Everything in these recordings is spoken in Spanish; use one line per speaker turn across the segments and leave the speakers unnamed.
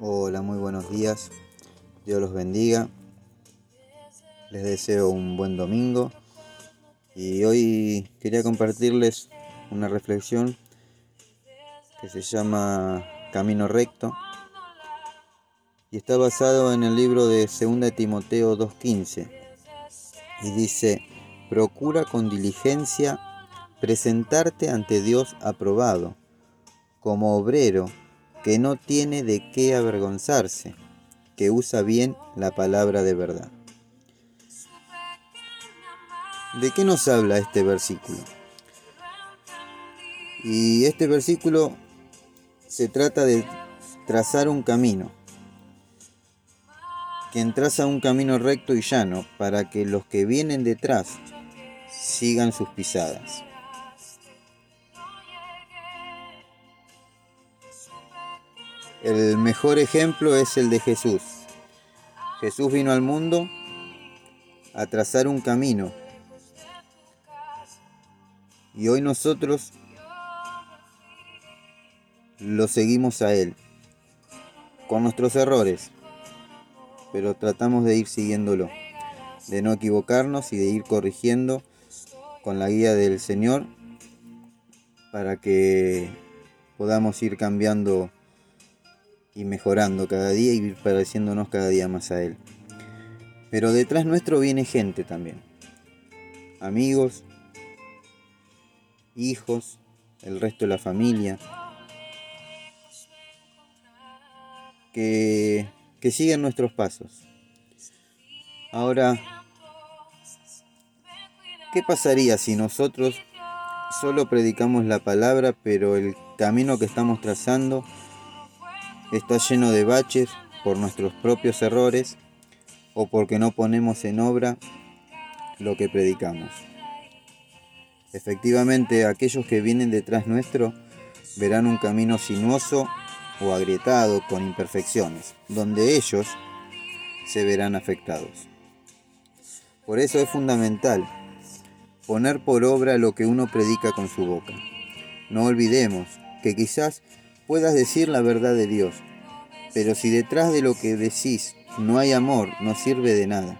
Hola, muy buenos días. Dios los bendiga. Les deseo un buen domingo. Y hoy quería compartirles una reflexión que se llama Camino Recto. Y está basado en el libro de 2 Timoteo 2.15. Y dice, procura con diligencia presentarte ante Dios aprobado, como obrero que no tiene de qué avergonzarse, que usa bien la palabra de verdad. ¿De qué nos habla este versículo? Y este versículo se trata de trazar un camino, quien traza un camino recto y llano para que los que vienen detrás sigan sus pisadas. El mejor ejemplo es el de Jesús. Jesús vino al mundo a trazar un camino. Y hoy nosotros lo seguimos a Él, con nuestros errores, pero tratamos de ir siguiéndolo, de no equivocarnos y de ir corrigiendo con la guía del Señor para que podamos ir cambiando y mejorando cada día y pareciéndonos cada día más a Él. Pero detrás nuestro viene gente también. Amigos, hijos, el resto de la familia. Que, que siguen nuestros pasos. Ahora, ¿qué pasaría si nosotros solo predicamos la palabra, pero el camino que estamos trazando está lleno de baches por nuestros propios errores o porque no ponemos en obra lo que predicamos. Efectivamente, aquellos que vienen detrás nuestro verán un camino sinuoso o agrietado con imperfecciones, donde ellos se verán afectados. Por eso es fundamental poner por obra lo que uno predica con su boca. No olvidemos que quizás puedas decir la verdad de Dios, pero si detrás de lo que decís no hay amor, no sirve de nada.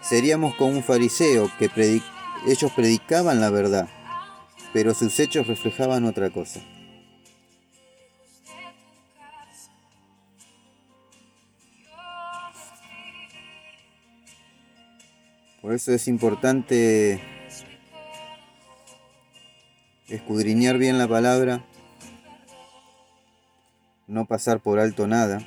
Seríamos como un fariseo que ellos predicaban la verdad, pero sus hechos reflejaban otra cosa. Por eso es importante escudriñar bien la palabra no pasar por alto nada.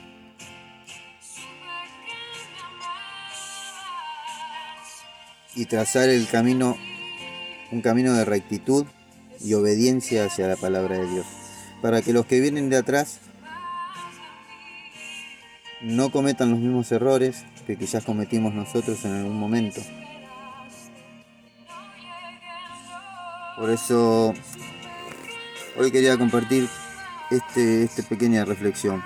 Y trazar el camino, un camino de rectitud y obediencia hacia la palabra de Dios. Para que los que vienen de atrás no cometan los mismos errores que quizás cometimos nosotros en algún momento. Por eso hoy quería compartir este, esta pequeña reflexión.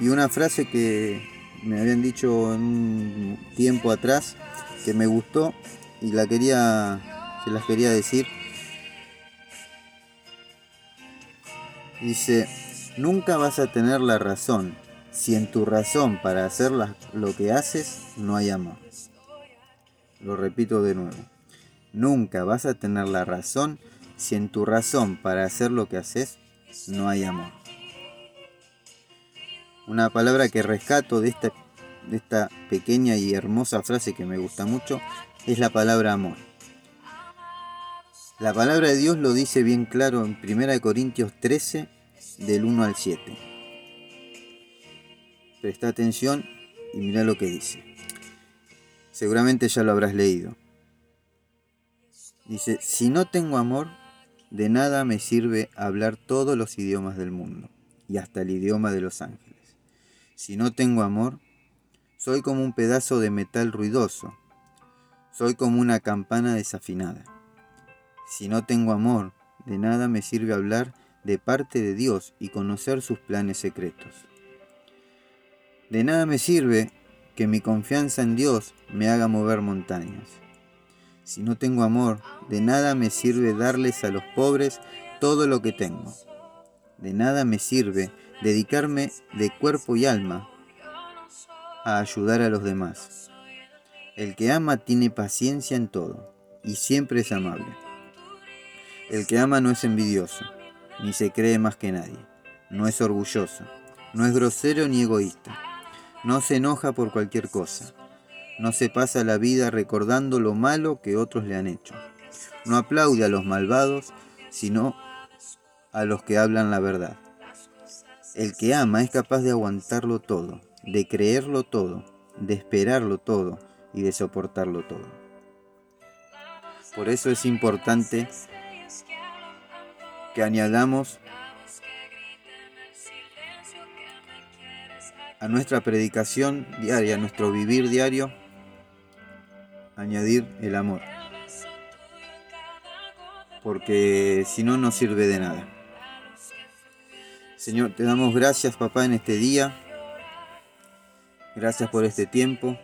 Y una frase que me habían dicho un tiempo atrás que me gustó y la quería, se las quería decir. Dice, nunca vas a tener la razón si en tu razón para hacer lo que haces no hay amor. Lo repito de nuevo. Nunca vas a tener la razón si en tu razón para hacer lo que haces no hay amor. Una palabra que rescato de esta, de esta pequeña y hermosa frase que me gusta mucho es la palabra amor. La palabra de Dios lo dice bien claro en 1 Corintios 13, del 1 al 7. Presta atención y mira lo que dice. Seguramente ya lo habrás leído. Dice, si no tengo amor, de nada me sirve hablar todos los idiomas del mundo y hasta el idioma de los ángeles. Si no tengo amor, soy como un pedazo de metal ruidoso, soy como una campana desafinada. Si no tengo amor, de nada me sirve hablar de parte de Dios y conocer sus planes secretos. De nada me sirve que mi confianza en Dios me haga mover montañas. Si no tengo amor, de nada me sirve darles a los pobres todo lo que tengo. De nada me sirve dedicarme de cuerpo y alma a ayudar a los demás. El que ama tiene paciencia en todo y siempre es amable. El que ama no es envidioso, ni se cree más que nadie, no es orgulloso, no es grosero ni egoísta, no se enoja por cualquier cosa, no se pasa la vida recordando lo malo que otros le han hecho, no aplaude a los malvados, sino a los que hablan la verdad. El que ama es capaz de aguantarlo todo, de creerlo todo, de esperarlo todo y de soportarlo todo. Por eso es importante que añadamos a nuestra predicación diaria, a nuestro vivir diario, añadir el amor. Porque si no, no sirve de nada. Señor, te damos gracias, papá, en este día. Gracias por este tiempo.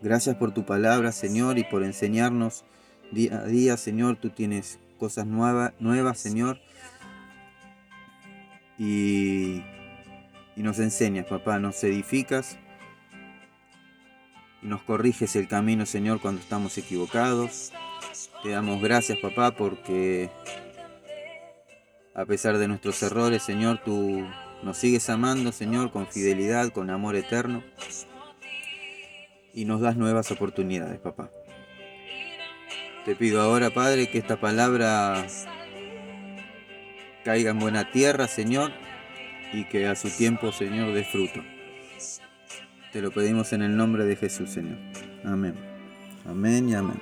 Gracias por tu palabra, Señor, y por enseñarnos día a día, Señor. Tú tienes cosas nuevas, nuevas Señor y, nos enseñas, papá, nos edificas y nos corriges el camino, Señor, cuando estamos equivocados. Te damos gracias, papá, porque a pesar de nuestros errores, Señor, tú nos sigues amando, Señor, con fidelidad, con amor eterno. Y nos das nuevas oportunidades, papá. Te pido ahora, Padre, que esta palabra caiga en buena tierra, Señor, y que a su tiempo, Señor, dé fruto. Te lo pedimos en el nombre de Jesús, Señor. Amén. Amén y amén.